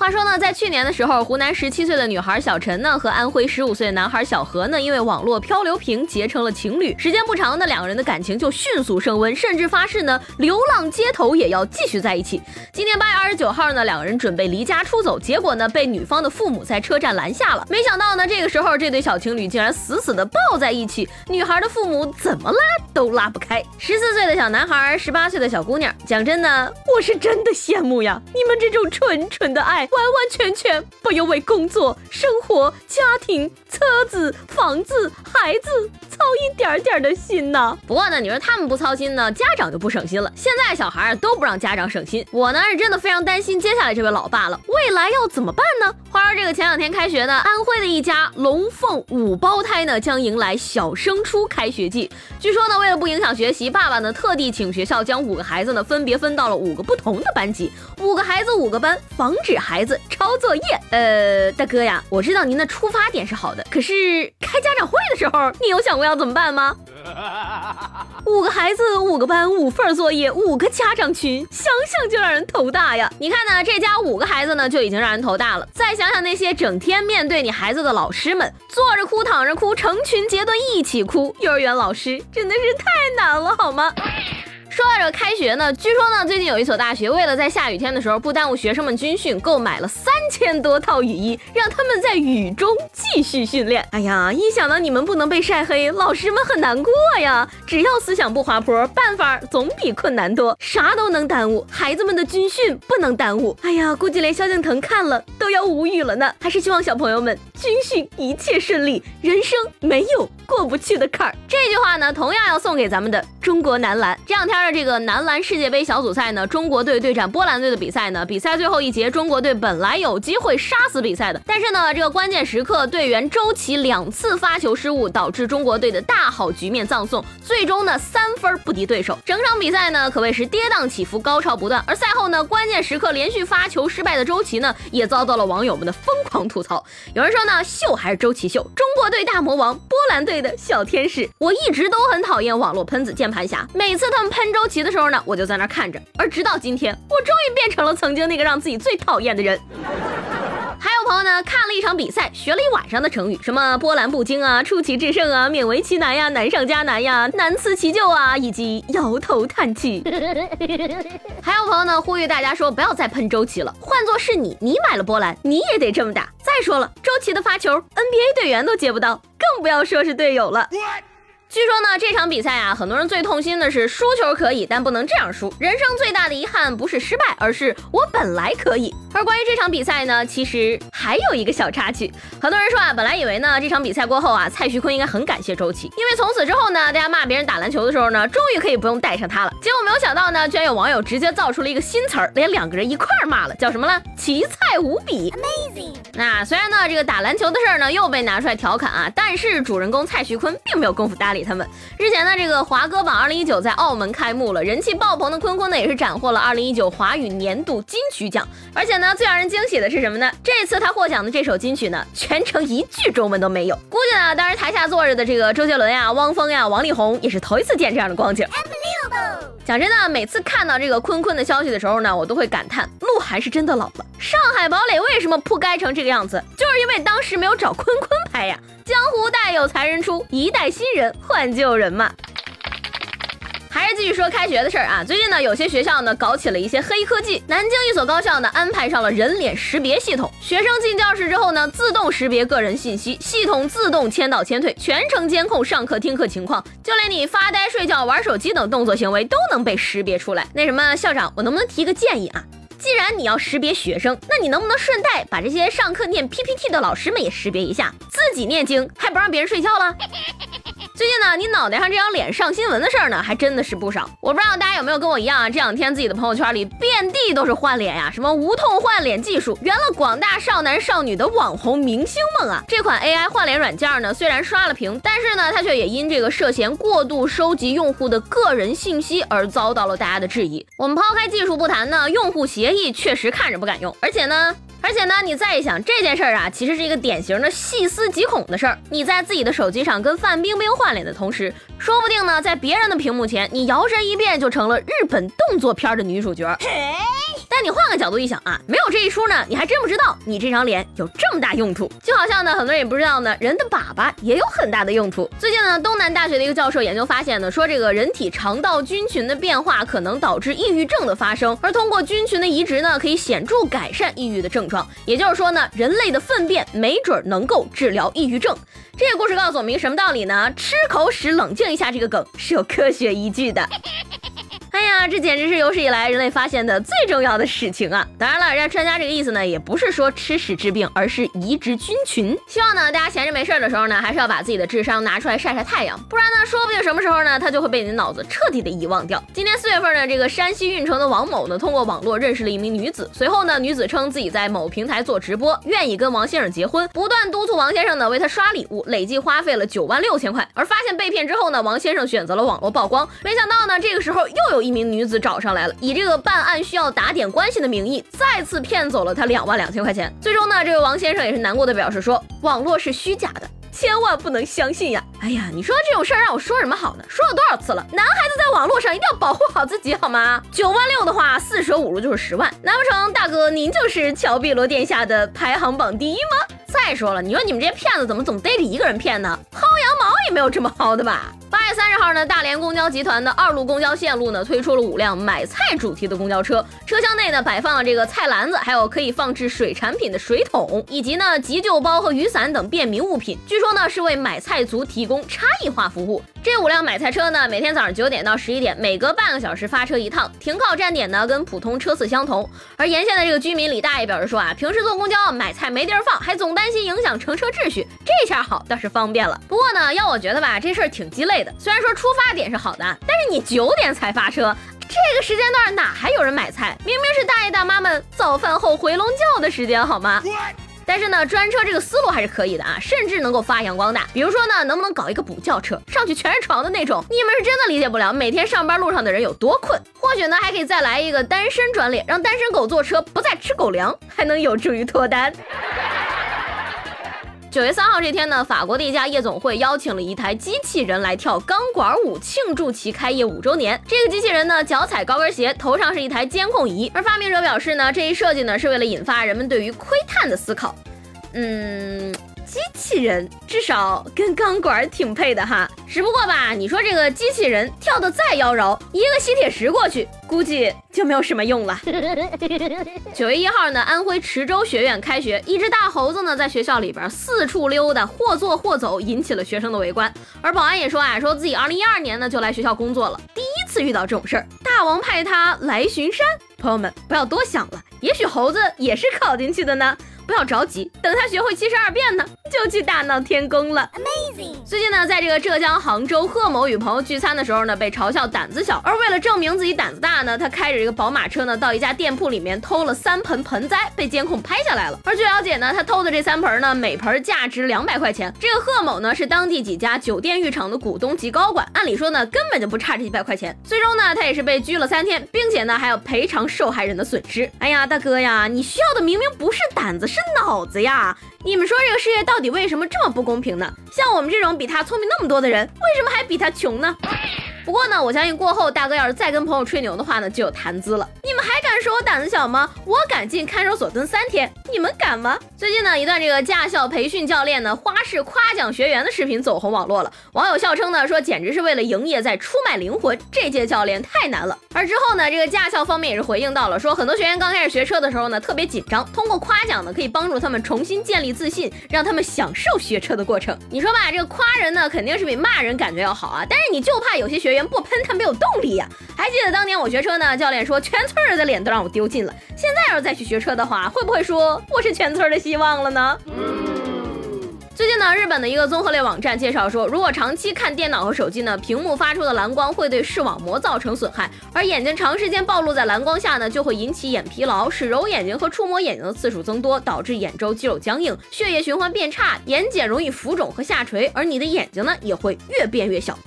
话说呢，在去年的时候，湖南十七岁的女孩小陈呢和安徽十五岁的男孩小何呢，因为网络漂流瓶结成了情侣。时间不长呢，两个人的感情就迅速升温，甚至发誓呢，流浪街头也要继续在一起。今年八月二十九号呢，两个人准备离家出走，结果呢，被女方的父母在车站拦下了。没想到呢，这个时候这对小情侣竟然死死的抱在一起，女孩的父母怎么拉都拉不开。十四岁的小男孩，十八岁的小姑娘，讲真的，我是真的羡慕呀，你们这种纯纯的爱。完完全全不用为工作、生活、家庭、车子、房子、孩子操一点点的心呐。不过呢，你说他们不操心呢，家长就不省心了。现在小孩都不让家长省心，我呢是真的非常担心接下来这位老爸了，未来要怎么办呢？话说这个前两天开学呢，安徽的一家龙凤五胞胎呢将迎来小升初开学季。据说呢，为了不影响学习，爸爸呢特地请学校将五个孩子呢分别分到了五个不同的班级，五个孩子五个班，防止孩子。抄作业，呃，大哥呀，我知道您的出发点是好的，可是开家长会的时候，你有想过要要怎么办吗？五个孩子，五个班，五份作业，五个家长群，想想就让人头大呀！你看呢，这家五个孩子呢就已经让人头大了，再想想那些整天面对你孩子的老师们，坐着哭，躺着哭，成群结队一起哭，幼儿园老师真的是太难了，好吗？说到这个开学呢，据说呢，最近有一所大学为了在下雨天的时候不耽误学生们军训，购买了三千多套雨衣，让他们在雨中继续训练。哎呀，一想到你们不能被晒黑，老师们很难过呀。只要思想不滑坡，办法总比困难多。啥都能耽误，孩子们的军训不能耽误。哎呀，估计连萧敬腾看了都要无语了呢。还是希望小朋友们军训一切顺利，人生没有过不去的坎儿。这句话呢，同样要送给咱们的中国男篮。这两天。这个男篮世界杯小组赛呢，中国队对战波兰队的比赛呢，比赛最后一节，中国队本来有机会杀死比赛的，但是呢，这个关键时刻队员周琦两次发球失误，导致中国队的大好局面葬送，最终呢三分不敌对手。整场比赛呢可谓是跌宕起伏，高潮不断。而赛后呢，关键时刻连续发球失败的周琦呢，也遭到了网友们的疯狂吐槽。有人说呢，秀还是周琦秀，中国队大魔王，波兰队的小天使。我一直都很讨厌网络喷子键盘侠，每次他们喷周。琦的时候呢，我就在那看着，而直到今天，我终于变成了曾经那个让自己最讨厌的人。还有朋友呢，看了一场比赛，学了一晚上的成语，什么波澜不惊啊，出奇制胜啊，勉为其难呀，难上加难呀，难辞其咎啊，以及摇头叹气。还有朋友呢，呼吁大家说，不要再喷周琦了，换做是你，你买了波兰，你也得这么打。再说了，周琦的发球，NBA 队员都接不到，更不要说是队友了。据说呢，这场比赛啊，很多人最痛心的是输球可以，但不能这样输。人生最大的遗憾不是失败，而是我本来可以。而关于这场比赛呢，其实还有一个小插曲。很多人说啊，本来以为呢，这场比赛过后啊，蔡徐坤应该很感谢周琦，因为从此之后呢，大家骂别人打篮球的时候呢，终于可以不用带上他了。结果没有想到呢，居然有网友直接造出了一个新词儿，连两个人一块儿骂了，叫什么呢？奇菜无比。Amazing。那虽然呢，这个打篮球的事儿呢又被拿出来调侃啊，但是主人公蔡徐坤并没有功夫搭理。他们日前呢，这个华歌榜二零一九在澳门开幕了，人气爆棚的坤坤呢，也是斩获了二零一九华语年度金曲奖。而且呢，最让人惊喜的是什么呢？这次他获奖的这首金曲呢，全程一句中文都没有。估计呢，当时台下坐着的这个周杰伦呀、汪峰呀、王力宏也是头一次见这样的光景。讲真的，每次看到这个坤坤的消息的时候呢，我都会感叹，鹿晗是真的老了。上海堡垒为什么铺盖成这个样子？就是因为当时没有找坤坤拍呀。江湖代有才人出，一代新人换旧人嘛。还是继续说开学的事儿啊。最近呢，有些学校呢搞起了一些黑科技。南京一所高校呢安排上了人脸识别系统，学生进教室之后呢，自动识别个人信息，系统自动签到签退，全程监控上课听课情况，就连你发呆、睡觉、玩手机等动作行为都能被识别出来。那什么，校长，我能不能提个建议啊？既然你要识别学生，那你能不能顺带把这些上课念 PPT 的老师们也识别一下？自己念经还不让别人睡觉了？最近呢，你脑袋上这张脸上新闻的事儿呢，还真的是不少。我不知道大家有没有跟我一样啊，这两天自己的朋友圈里遍地都是换脸呀，什么无痛换脸技术圆了广大少男少女的网红明星梦啊！这款 AI 换脸软件呢，虽然刷了屏，但是呢，它却也因这个涉嫌过度收集用户的个人信息而遭到了大家的质疑。我们抛开技术不谈呢，用户协议确实看着不敢用，而且呢。而且呢，你再一想这件事儿啊，其实是一个典型的细思极恐的事儿。你在自己的手机上跟范冰冰换脸的同时，说不定呢，在别人的屏幕前，你摇身一变就成了日本动作片的女主角。你换个角度一想啊，没有这一出呢，你还真不知道你这张脸有这么大用途。就好像呢，很多人也不知道呢，人的粑粑也有很大的用途。最近呢，东南大学的一个教授研究发现呢，说这个人体肠道菌群的变化可能导致抑郁症的发生，而通过菌群的移植呢，可以显著改善抑郁的症状。也就是说呢，人类的粪便没准能够治疗抑郁症。这个故事告诉我们一个什么道理呢？吃口屎冷静一下，这个梗是有科学依据的。哎呀，这简直是有史以来人类发现的最重要的事情啊！当然了，人家专家这个意思呢，也不是说吃屎治病，而是移植菌群。希望呢，大家闲着没事儿的时候呢，还是要把自己的智商拿出来晒晒太阳，不然呢，说不定什么时候呢，他就会被你的脑子彻底的遗忘掉。今年四月份呢，这个山西运城的王某呢，通过网络认识了一名女子，随后呢，女子称自己在某平台做直播，愿意跟王先生结婚，不断督促王先生呢为她刷礼物，累计花费了九万六千块。而发现被骗之后呢，王先生选择了网络曝光，没想到呢，这个时候又有一名女子找。上来了，以这个办案需要打点关系的名义，再次骗走了他两万两千块钱。最终呢，这位王先生也是难过的表示说，网络是虚假的，千万不能相信呀！哎呀，你说这种事儿让我说什么好呢？说了多少次了，男孩子在网络上一定要保护好自己，好吗？九万六的话，四舍五入就是十万，难不成大哥您就是乔碧罗殿下的排行榜第一吗？再说了，你说你们这些骗子怎么总逮着一个人骗呢？薅羊毛也没有这么薅的吧？八月三十号呢，大连公交集团的二路公交线路呢推出了五辆买菜主题的公交车，车厢内呢摆放了这个菜篮子，还有可以放置水产品的水桶，以及呢急救包和雨伞等便民物品。据说呢是为买菜族提供差异化服务。这五辆买菜车呢，每天早上九点到十一点，每隔半个小时发车一趟，停靠站点呢跟普通车次相同。而沿线的这个居民李大爷表示说啊，平时坐公交买菜没地儿放，还总担心影响乘车秩序，这下好倒是方便了。不过呢，要我觉得吧，这事儿挺鸡肋的。虽然说出发点是好的，但是你九点才发车，这个时间段哪还有人买菜？明明是大爷大妈们早饭后回笼觉的时间，好吗？但是呢，专车这个思路还是可以的啊，甚至能够发扬光大。比如说呢，能不能搞一个补觉车，上去全是床的那种？你们是真的理解不了每天上班路上的人有多困。或许呢，还可以再来一个单身专列，让单身狗坐车不再吃狗粮，还能有助于脱单。九月三号这天呢，法国的一家夜总会邀请了一台机器人来跳钢管舞，庆祝其开业五周年。这个机器人呢，脚踩高跟鞋，头上是一台监控仪。而发明者表示呢，这一设计呢，是为了引发人们对于窥探的思考。嗯。机器人至少跟钢管挺配的哈，只不过吧，你说这个机器人跳得再妖娆，一个吸铁石过去，估计就没有什么用了。九月一号呢，安徽池州学院开学，一只大猴子呢在学校里边四处溜达，或坐或走，引起了学生的围观。而保安也说啊，说自己二零一二年呢就来学校工作了，第一次遇到这种事儿。大王派他来巡山，朋友们不要多想了，也许猴子也是考进去的呢。不要着急，等他学会七十二变呢，就去大闹天宫了。Amazing！最近呢，在这个浙江杭州，贺某与朋友聚餐的时候呢，被嘲笑胆子小。而为了证明自己胆子大呢，他开着这个宝马车呢，到一家店铺里面偷了三盆盆栽，被监控拍下来了。而据了解呢，他偷的这三盆呢，每盆价值两百块钱。这个贺某呢，是当地几家酒店浴场的股东及高管，按理说呢，根本就不差这几百块钱。最终呢，他也是被拘了三天，并且呢，还要赔偿受害人的损失。哎呀，大哥呀，你需要的明明不是胆子，是。脑子呀！你们说这个世界到底为什么这么不公平呢？像我们这种比他聪明那么多的人，为什么还比他穷呢？不过呢，我相信过后大哥要是再跟朋友吹牛的话呢，就有谈资了。你们还敢说我胆子小吗？我敢进看守所蹲三天，你们敢吗？最近呢，一段这个驾校培训教练呢花式夸奖学员的视频走红网络了。网友笑称呢说，简直是为了营业在出卖灵魂，这届教练太难了。而之后呢，这个驾校方面也是回应到了，说很多学员刚开始学车的时候呢特别紧张，通过夸奖呢可以帮助他们重新建立自信，让他们享受学车的过程。你说吧，这个夸人呢肯定是比骂人感觉要好啊，但是你就怕有些学员不喷。他没有动力呀！还记得当年我学车呢，教练说全村人的脸都让我丢尽了。现在要是再去学车的话，会不会说我是全村的希望了呢？最近呢，日本的一个综合类网站介绍说，如果长期看电脑和手机呢，屏幕发出的蓝光会对视网膜造成损害，而眼睛长时间暴露在蓝光下呢，就会引起眼疲劳，使揉眼睛和触摸眼睛的次数增多，导致眼周肌肉僵硬，血液循环变差，眼睑容易浮肿和下垂，而你的眼睛呢，也会越变越小。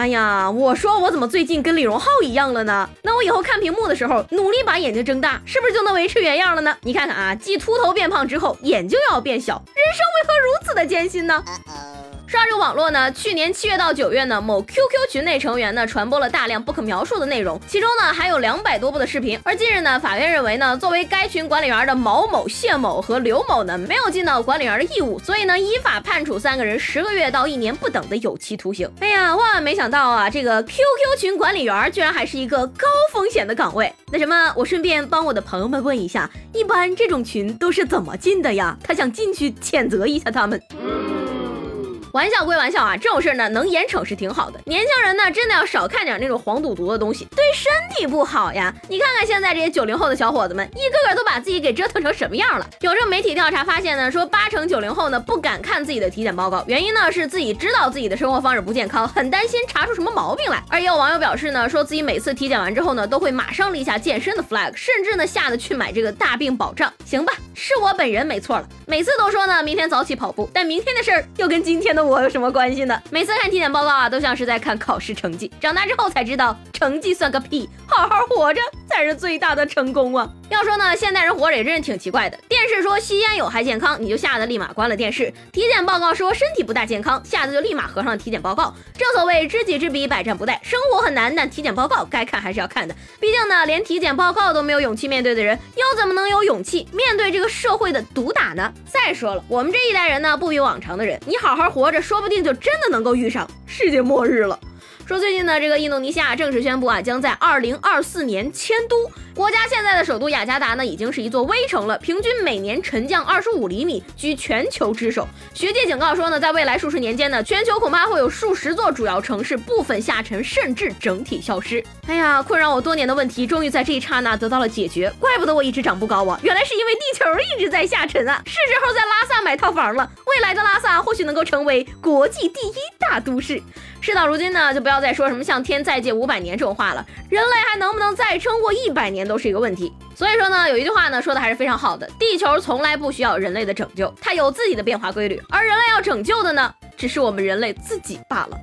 哎呀，我说我怎么最近跟李荣浩一样了呢？那我以后看屏幕的时候，努力把眼睛睁大，是不是就能维持原样了呢？你看看啊，继秃头变胖之后，眼睛又要变小，人生为何如此的艰辛呢？这个网络呢，去年七月到九月呢，某 QQ 群内成员呢传播了大量不可描述的内容，其中呢还有两百多部的视频。而近日呢，法院认为呢，作为该群管理员的毛某、谢某和刘某呢，没有尽到管理员的义务，所以呢，依法判处三个人十个月到一年不等的有期徒刑。哎呀，万万没想到啊，这个 QQ 群管理员居然还是一个高风险的岗位。那什么，我顺便帮我的朋友们问一下，一般这种群都是怎么进的呀？他想进去谴责一下他们。玩笑归玩笑啊，这种事儿呢，能严惩是挺好的。年轻人呢，真的要少看点那种黄赌毒的东西，对身体不好呀。你看看现在这些九零后的小伙子们，一个个都把自己给折腾成什么样了？有这媒体调查发现呢，说八成九零后呢不敢看自己的体检报告，原因呢是自己知道自己的生活方式不健康，很担心查出什么毛病来。而也有网友表示呢，说自己每次体检完之后呢，都会马上立下健身的 flag，甚至呢吓得去买这个大病保障。行吧，是我本人没错了，每次都说呢明天早起跑步，但明天的事儿又跟今天的我有什么关系呢？每次看体检报告啊，都像是在看考试成绩。长大之后才知道，成绩算个屁，好好活着才是最大的成功啊！要说呢，现代人活着也真是挺奇怪的。电视说吸烟有害健康，你就吓得立马关了电视；体检报告说身体不大健康，吓得就立马合上体检报告。正所谓知己知彼，百战不殆。生活很难，但体检报告该看还是要看的。毕竟呢，连体检报告都没有勇气面对的人，又怎么能有勇气面对这个社会的毒打呢？再说了，我们这一代人呢，不比往常的人，你好好活着，说不定就。真的能够遇上世界末日了。说最近呢，这个印度尼西亚正式宣布啊，将在二零二四年迁都。国家现在的首都雅加达呢，已经是一座危城了，平均每年沉降二十五厘米，居全球之首。学界警告说呢，在未来数十年间呢，全球恐怕会有数十座主要城市部分下沉，甚至整体消失。哎呀，困扰我多年的问题，终于在这一刹那得到了解决。怪不得我一直长不高啊，原来是因为地球一直在下沉啊！是时候在拉萨买套房了。未来的拉萨或许能够成为国际第一大都市。事到如今呢，就不要再说什么向天再借五百年这种话了。人类还能不能再撑过一百年都是一个问题。所以说呢，有一句话呢说的还是非常好的：地球从来不需要人类的拯救，它有自己的变化规律，而人类要拯救的呢，只是我们人类自己罢了。